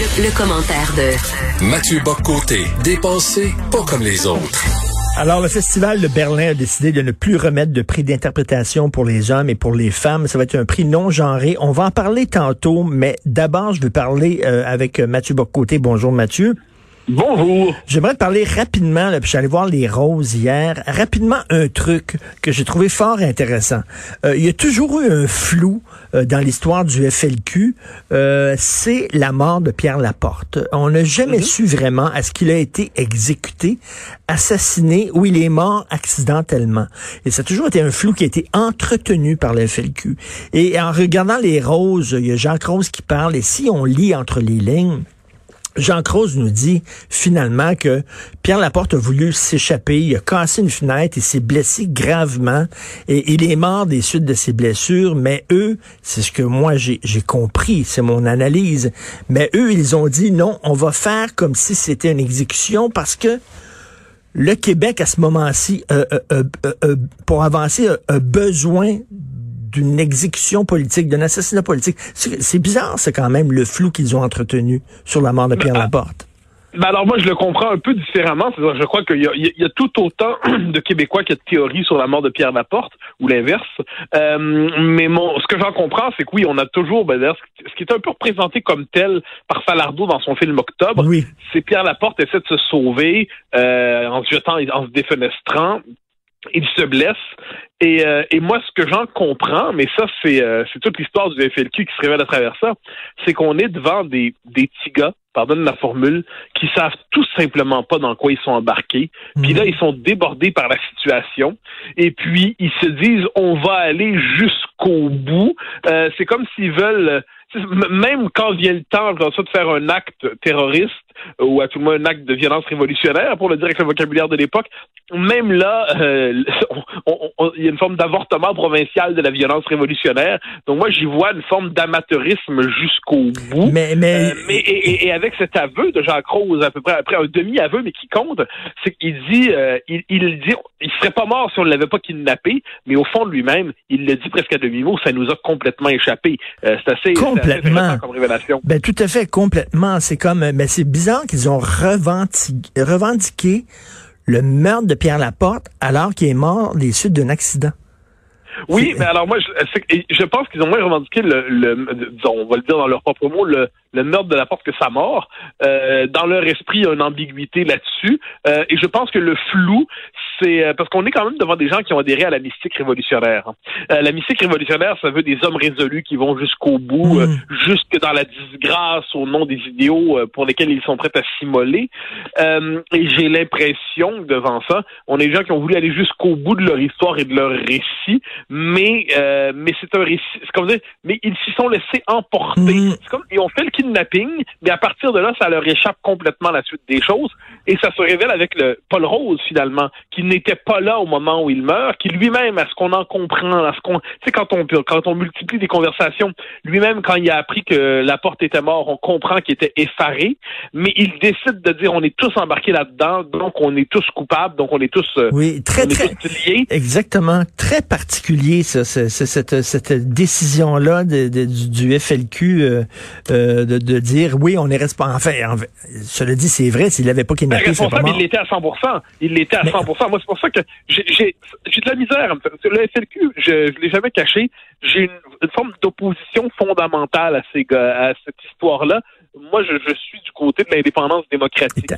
Le, commentaire de Mathieu Boccoté, dépensé pas comme les autres. Alors, le Festival de Berlin a décidé de ne plus remettre de prix d'interprétation pour les hommes et pour les femmes. Ça va être un prix non genré. On va en parler tantôt, mais d'abord, je veux parler euh, avec Mathieu Boccoté. Bonjour, Mathieu. Bonjour. J'aimerais te parler rapidement, là, puis j'allais voir les roses hier, rapidement un truc que j'ai trouvé fort intéressant. Euh, il y a toujours eu un flou euh, dans l'histoire du FLQ, euh, c'est la mort de Pierre Laporte. On n'a jamais mhm. su vraiment est-ce qu'il a été exécuté, assassiné ou il est mort accidentellement. Et ça a toujours été un flou qui a été entretenu par le FLQ. Et en regardant les roses, il y a Jacques Rose qui parle, et si on lit entre les lignes, Jean Croze nous dit finalement que Pierre Laporte a voulu s'échapper, il a cassé une fenêtre, il s'est blessé gravement. Et il est mort des suites de ses blessures, mais eux, c'est ce que moi j'ai compris, c'est mon analyse, mais eux, ils ont dit non, on va faire comme si c'était une exécution parce que le Québec à ce moment-ci, pour avancer, a besoin d'une exécution politique, d'un assassinat politique. C'est bizarre, c'est quand même le flou qu'ils ont entretenu sur la mort de Pierre Laporte. Ben alors moi je le comprends un peu différemment. je crois qu'il y, a, tout autant de Québécois qui a de théories sur la mort de Pierre Laporte ou l'inverse. Euh, mais mon, ce que j'en comprends, c'est que oui, on a toujours ben, ce qui est un peu représenté comme tel par Falardeau dans son film Octobre. Oui. C'est Pierre Laporte essaie de se sauver euh, en se jetant, en se défenestrant il se blesse. Et, euh, et moi, ce que j'en comprends, mais ça, c'est euh, c'est toute l'histoire du FLQ qui se révèle à travers ça, c'est qu'on est devant des, des petits gars, pardonne la formule, qui savent tout simplement pas dans quoi ils sont embarqués. Puis là, mhm. ils sont débordés par la situation. Et puis, ils se disent, on va aller jusqu'au bout. Euh, c'est comme s'ils veulent même quand vient le temps de faire un acte terroriste ou à tout le moins un acte de violence révolutionnaire, pour le dire avec le vocabulaire de l'époque, même là, euh, il y a une forme d'avortement provincial de la violence révolutionnaire. Donc moi, j'y vois une forme d'amateurisme jusqu'au bout. Mais, mais... Euh, mais et, et, avec cet aveu de Jacques Rose, à peu près après un demi-aveu, mais qui compte, c'est qu'il dit, euh, il, il dit, il serait pas mort si on ne l'avait pas kidnappé, mais au fond de lui-même, il le dit presque à demi-mot, ça nous a complètement échappé. c'est assez complètement comme révélation. Ben tout à fait complètement. C'est comme, mais c'est bizarre qu'ils ont revendiqué, revendiqué le meurtre de Pierre Laporte alors qu'il est mort des suites d'un accident. Oui, mais alors moi, je, je pense qu'ils ont moins revendiqué le, le, disons, on va le dire dans leurs propres mots, le, le meurtre de Laporte que sa mort. Euh, dans leur esprit, il y a une ambiguïté là-dessus. Euh, et je pense que le flou, c'est euh, parce qu'on est quand même devant des gens qui ont adhéré à la mystique révolutionnaire. Euh, la mystique révolutionnaire, ça veut des hommes résolus qui vont jusqu'au bout, mm. jusque dans la disgrâce au nom des idéaux pour lesquels ils sont prêts à s'immoler. et j'ai l'impression devant ça, on est des gens qui ont voulu aller jusqu'au bout de leur histoire et de leur récit, mais mais c'est un récit, c'est comme dire, mais ils s'y sont laissés emporter. Mm. C'est comme ils ont fait le kidnapping, mais à partir de là, ça leur échappe complètement la suite des choses. Et ça se révèle avec le Paul Rose, finalement, qui n'était pas là au moment où il meurt, qui lui-même, à ce qu'on en comprend, à ce qu'on, tu sais, quand on, quand on multiplie des conversations, lui-même, quand il a appris que la porte était mort, on comprend qu'il était effaré, mais il décide de dire on est tous embarqués là-dedans, donc on est tous coupables, donc on est tous, euh, oui, très, très, liés. Exactement. Très particulier, ça, cette, cette décision-là du, FLQ, euh, euh de, dire oui, on est responsable. Enfin, en fait, cela dit, c'est vrai, s'il n'avait pas kidnappé, responsable, il l'était à 100 Il l'était à 100 Moi, c'est pour ça que j'ai de la misère. Le FLQ, je ne l'ai jamais caché. J'ai une, forme d'opposition fondamentale à, ces, à cette histoire-là. Moi, je, je, suis du côté de l'indépendance démocratique.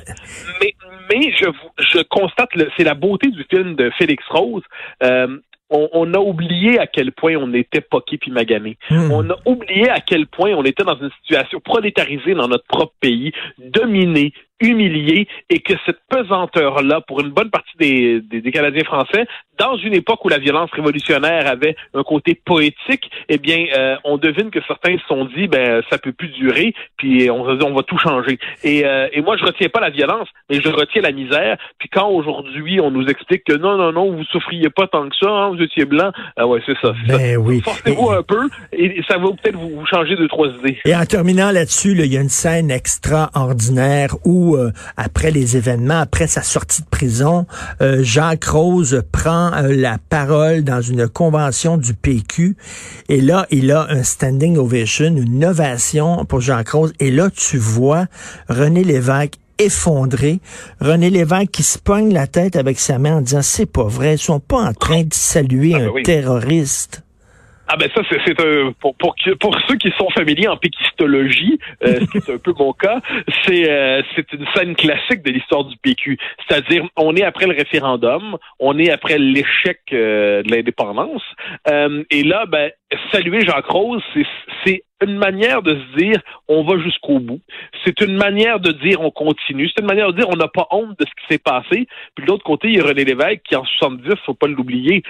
Mais, mais je, je constate, c'est la beauté du film de Félix Rose. Euh, on, a oublié à quel point on était poqué puis magané. Hmm. On a oublié à quel point on était dans une situation prolétarisée dans notre propre pays, dominée, humilié et que cette pesanteur-là, pour une bonne partie des, des, Canadiens français, dans une époque où la violence révolutionnaire avait un côté poétique, eh bien, euh, on devine que certains se sont dit, ben, ça peut plus durer, puis on va, on va tout changer. Et, euh, et moi, je retiens pas la violence, mais je retiens la misère. Puis quand aujourd'hui, on nous explique que non, non, non, vous souffriez pas tant que ça, hein, vous étiez blanc, ah ouais, c'est ça. Ben oui. Forcez-vous un peu, et ça va peut-être vous, changer deux, trois idées. Et en terminant là-dessus, il y a une scène extraordinaire où où, euh, après les événements, après sa sortie de prison, euh, Jacques Rose prend la parole dans une convention du PQ. Et là, il a un standing ovation, une ovation pour Jacques Rose. Et là, tu vois René Lévesque effondré. René Lévesque qui se pogne la tête avec sa main en disant c'est pas vrai, ils sont pas en train de saluer ah, ben un terroriste. Ah ben ça c'est un pour, pour pour ceux qui sont familiers en péquistologie, euh, ce qui est un peu mon cas, c'est euh, c'est une scène classique de l'histoire du PQ. C'est-à-dire on est après le référendum, on est après l'échec euh, de l'indépendance, et là ben saluer Jacques Rose, c'est une manière de se dire on va jusqu'au bout. C'est une manière de dire on continue. C'est une manière de dire on n'a pas honte de ce qui s'est passé. Puis de l'autre côté, il y a René Lévesque qui en 70, faut pas l'oublier,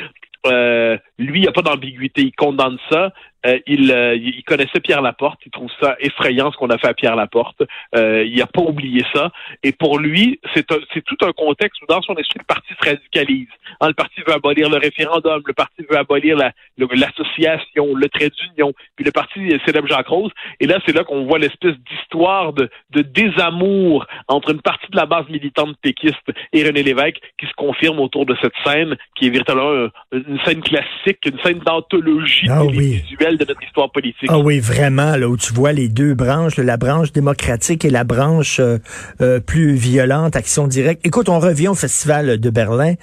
euh, lui, il n'y a pas d'ambiguïté. Il condamne ça. Euh, il, euh, il, connaissait Pierre Laporte, il trouve ça effrayant ce qu'on a fait à Pierre Laporte. Euh, il n'a pas oublié ça. Et pour lui, c'est tout un contexte où dans son esprit, le parti se radicalise. Hein, le parti veut abolir le référendum, le parti veut abolir l'association, le, trait d'union, puis le parti célèbre Jacques Rose. Et là, c'est là qu'on voit l'espèce d'histoire de désamour entre une partie de la base militante péquiste et René Lévesque qui se confirme autour de cette scène, qui est véritablement une scène classique, scène d'anthologie ah, visuelle de notre histoire politique. Ah oui, vraiment, là, où tu vois les deux branches, la branche démocratique et la branche euh, euh, plus violente, action directe. Écoute, on revient au Festival de Berlin.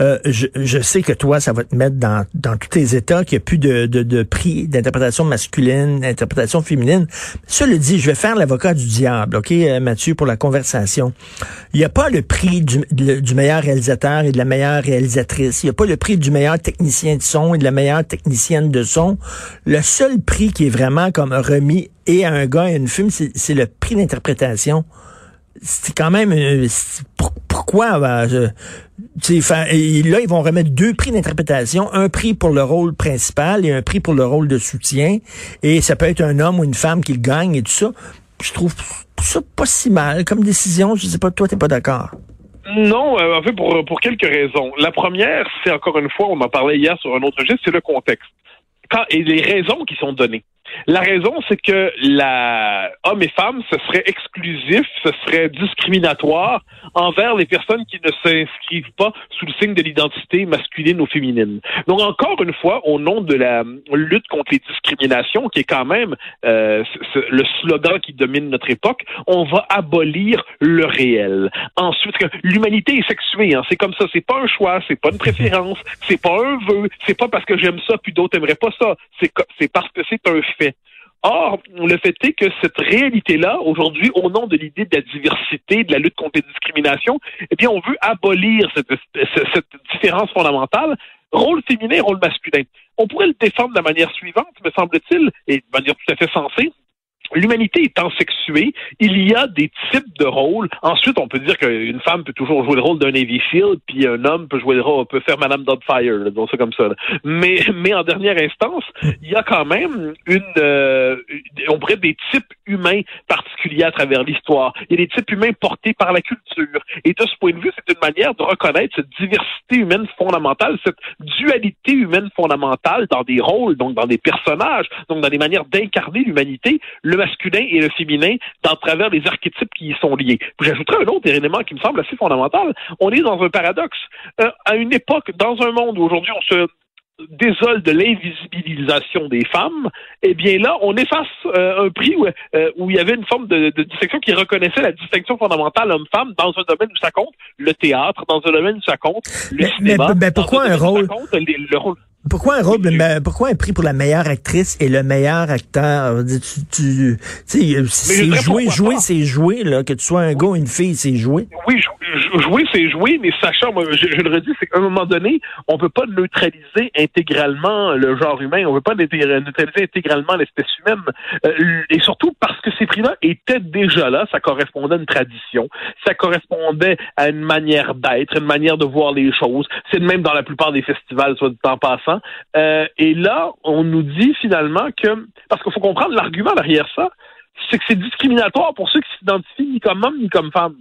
Euh, je, je, sais que toi, ça va te mettre dans, dans tous tes états, qu'il n'y a plus de, de, de prix d'interprétation masculine, d'interprétation féminine. Cela dit, je vais faire l'avocat du diable, OK, Mathieu, pour la conversation. Il n'y a pas le prix du, du meilleur réalisateur et de la meilleure réalisatrice. Il n'y a pas le prix du meilleur technicien de son et de la meilleure technicienne de son. Le seul prix qui est vraiment comme remis et à un gars et à une femme, c'est le prix d'interprétation. C'est quand même euh, pourquoi ben, là ils vont remettre deux prix d'interprétation, un prix pour le rôle principal et un prix pour le rôle de soutien et ça peut être un homme ou une femme qui gagne et tout ça. Je trouve ça pas si mal comme décision, je sais pas toi t'es pas d'accord. Non, euh, en fait, pour, pour quelques raisons. La première, c'est encore une fois, on en parlait hier sur un autre geste, c'est le contexte et les raisons qui sont données. La raison, c'est que la hommes et femmes, ce serait exclusif, ce serait discriminatoire envers les personnes qui ne s'inscrivent pas sous le signe de l'identité masculine ou féminine. Donc encore une fois, au nom de la lutte contre les discriminations, qui est quand même euh, le slogan qui domine notre époque, on va abolir le réel. Ensuite, l'humanité est sexuée, hein, c'est comme ça, c'est pas un choix, c'est pas une préférence, c'est pas un vœu, c'est pas parce que j'aime ça puis d'autres aimeraient pas ça, c'est parce que c'est un Or, le fait est que cette réalité-là, aujourd'hui, au nom de l'idée de la diversité, de la lutte contre les discriminations, eh bien, on veut abolir cette, cette différence fondamentale, rôle féminin, rôle masculin. On pourrait le défendre de la manière suivante, me semble-t-il, et de manière tout à fait sensée l'humanité étant sexuée, il y a des types de rôles. Ensuite, on peut dire qu'une femme peut toujours jouer le rôle d'un Navy Seal, puis un homme peut jouer le rôle, peut faire Madame Doubtfire, donc c'est comme ça. Mais, mais en dernière instance, il y a quand même une, euh, on pourrait des types humains particuliers à travers l'histoire. Il y a des types humains portés par la culture. Et de ce point de vue, c'est une manière de reconnaître cette diversité humaine fondamentale, cette dualité humaine fondamentale dans des rôles, donc dans des personnages, donc dans des manières d'incarner l'humanité. Masculin et le féminin dans travers les archétypes qui y sont liés. J'ajouterai un autre élément qui me semble assez fondamental. On est dans un paradoxe. Euh, à une époque, dans un monde où aujourd'hui on se désole de l'invisibilisation des femmes, eh bien là, on efface euh, un prix euh, où, il y avait une forme de, distinction qui reconnaissait la distinction fondamentale homme-femme dans un domaine où ça compte, le théâtre, dans un domaine où ça compte, le cinéma. Mais, pourquoi un rôle, le rôle pourquoi un rôle, pourquoi un prix pour la meilleure actrice et le meilleur acteur? Tu, tu, tu c'est jouer, jouer, c'est jouer, là. Que tu sois un gars ou une fille, c'est jouer. Oui, jouer, c'est jouer, mais sachant, moi, je, le redis, c'est qu'à un moment donné, on peut pas neutraliser intégralement le genre humain, on peut pas neutraliser intégralement l'espèce humaine. Euh, et surtout parce que ces prix-là étaient déjà là, ça correspondait à une tradition, ça correspondait à une manière d'être, une manière de voir les choses. C'est même dans la plupart des festivals, soit du temps passant euh, et là, on nous dit finalement que, parce qu'il faut comprendre l'argument derrière ça, c'est que c'est discriminatoire pour ceux qui s'identifient ni comme homme ni comme femme.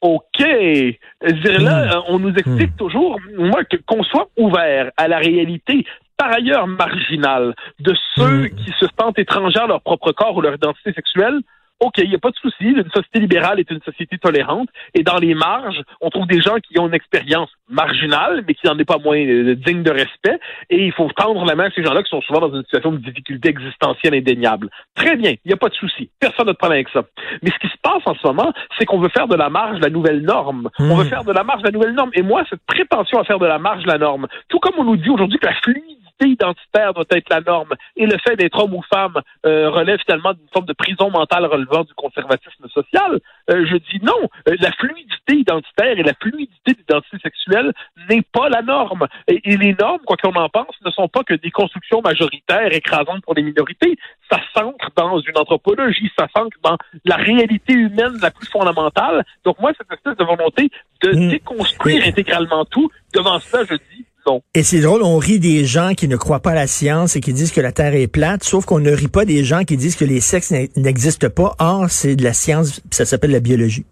OK. Dire, là, hmm. on nous explique hmm. toujours, moi, qu'on soit ouvert à la réalité, par ailleurs marginale, de ceux hmm. qui se sentent étrangers à leur propre corps ou leur identité sexuelle, OK, il n'y a pas de souci, une société libérale est une société tolérante, et dans les marges, on trouve des gens qui ont une expérience marginale, mais qui n'en est pas moins euh, digne de respect, et il faut tendre la main à ces gens-là qui sont souvent dans une situation de difficulté existentielle indéniable. Très bien, il n'y a pas de souci, personne n'a de problème avec ça. Mais ce qui se passe en ce moment, c'est qu'on veut faire de la marge la nouvelle norme. On veut hmm. faire de la marge la nouvelle norme, et moi, cette prétention à faire de la marge la norme, tout comme on nous dit aujourd'hui que la fluidité identitaire doit être la norme et le fait d'être homme ou femme euh, relève finalement d'une forme de prison mentale relevant du conservatisme social, euh, je dis non. Euh, la fluidité identitaire et la fluidité d'identité sexuelle n'est pas la norme. Et, les normes, quoi qu'on en pense, ne sont pas que des constructions majoritaires écrasantes pour les minorités. Ça s'ancre dans une anthropologie, ça s'ancre dans la réalité humaine la plus fondamentale. Donc moi, cette espèce de volonté de mmh. déconstruire intégralement tout, devant ça, je dis et c'est drôle, on rit des gens qui ne croient pas à la science et qui disent que la Terre est plate, sauf qu'on ne rit pas des gens qui disent que les sexes n'existent pas. Or, c'est de la science, ça s'appelle la biologie.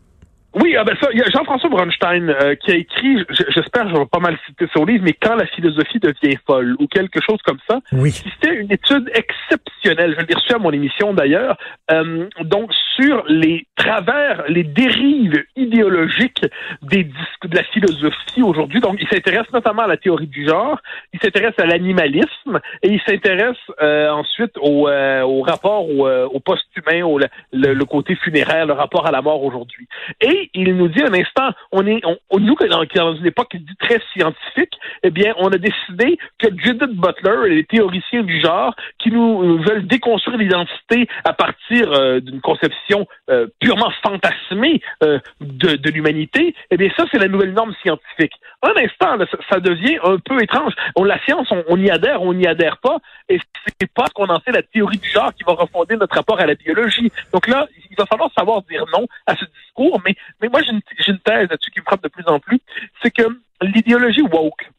Oui, ah ben ça, il y a Jean-François Bronstein euh, qui a écrit, j'espère que je vais pas mal citer son livre, mais quand la philosophie devient folle ou quelque chose comme ça. Oui. C'était une étude exceptionnelle. Je l'ai reçu à mon émission d'ailleurs. Euh, donc sur les travers, les dérives idéologiques des de la philosophie aujourd'hui. Donc il s'intéresse notamment à la théorie du genre, il s'intéresse à l'animalisme et il s'intéresse euh, ensuite au, au rapport au, au post-humain, au le, le côté funéraire, le rapport à la mort aujourd'hui. Et il nous dit un instant, on est, on, nous, dans, une époque très scientifique, eh bien, on a décidé que Judith Butler les théoriciens du genre qui nous veulent déconstruire l'identité à partir euh, d'une conception euh, purement fantasmée euh, de, l'humanité, eh bien, ça, c'est la nouvelle norme scientifique. Un instant, ça, devient un peu étrange. On, la science, on, y adhère, on n'y adhère pas, et c'est pas qu'on en sait la théorie du genre qui va refonder notre rapport à la biologie. Donc là, il va falloir savoir dire non à ce discours, mais mais moi, j'ai une, une, thèse là-dessus qui me frappe de plus en plus, c'est que l'idéologie woke,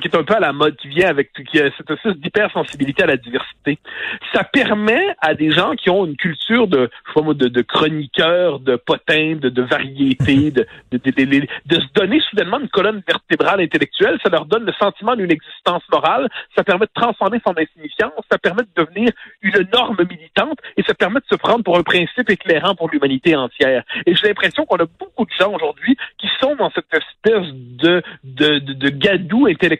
qui est un peu à la mode, qui vient avec cette espèce d'hypersensibilité à la diversité. Ça permet à des gens qui ont une culture de, je sais pas de, de chroniqueurs, de potins, de, de variété, de, de, de, de, se donner soudainement une colonne vertébrale intellectuelle. Ça leur donne le sentiment d'une existence morale. Ça permet de transformer son insignifiance. Ça permet de devenir une norme militante et ça permet de se prendre pour un principe éclairant pour l'humanité entière. Et j'ai l'impression qu'on a beaucoup de gens aujourd'hui qui sont dans cette espèce de, de, de, de gadou intellectuel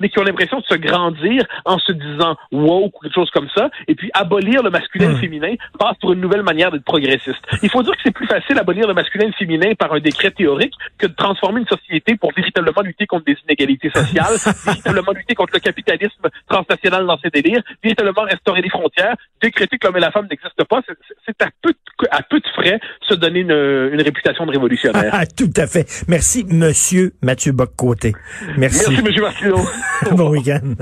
mais qui ont l'impression de se grandir en se disant woke ou quelque chose comme ça, et puis abolir le masculin et le hmm. féminin passe pour une nouvelle manière d'être progressiste. Il faut dire que c'est plus facile d'abolir le masculin et le féminin par un décret théorique que de transformer une société pour véritablement lutter contre des inégalités sociales, véritablement lutter contre le capitalisme transnational dans ses délires, véritablement restaurer les frontières, décréter que l'homme et la femme n'existent pas. C'est à peu, de, à peu de frais se donner une, une réputation de révolutionnaire. Ah, tout à fait. Merci, Monsieur Mathieu Bock-Côté. Merci. Merci, Monsieur bon week-end.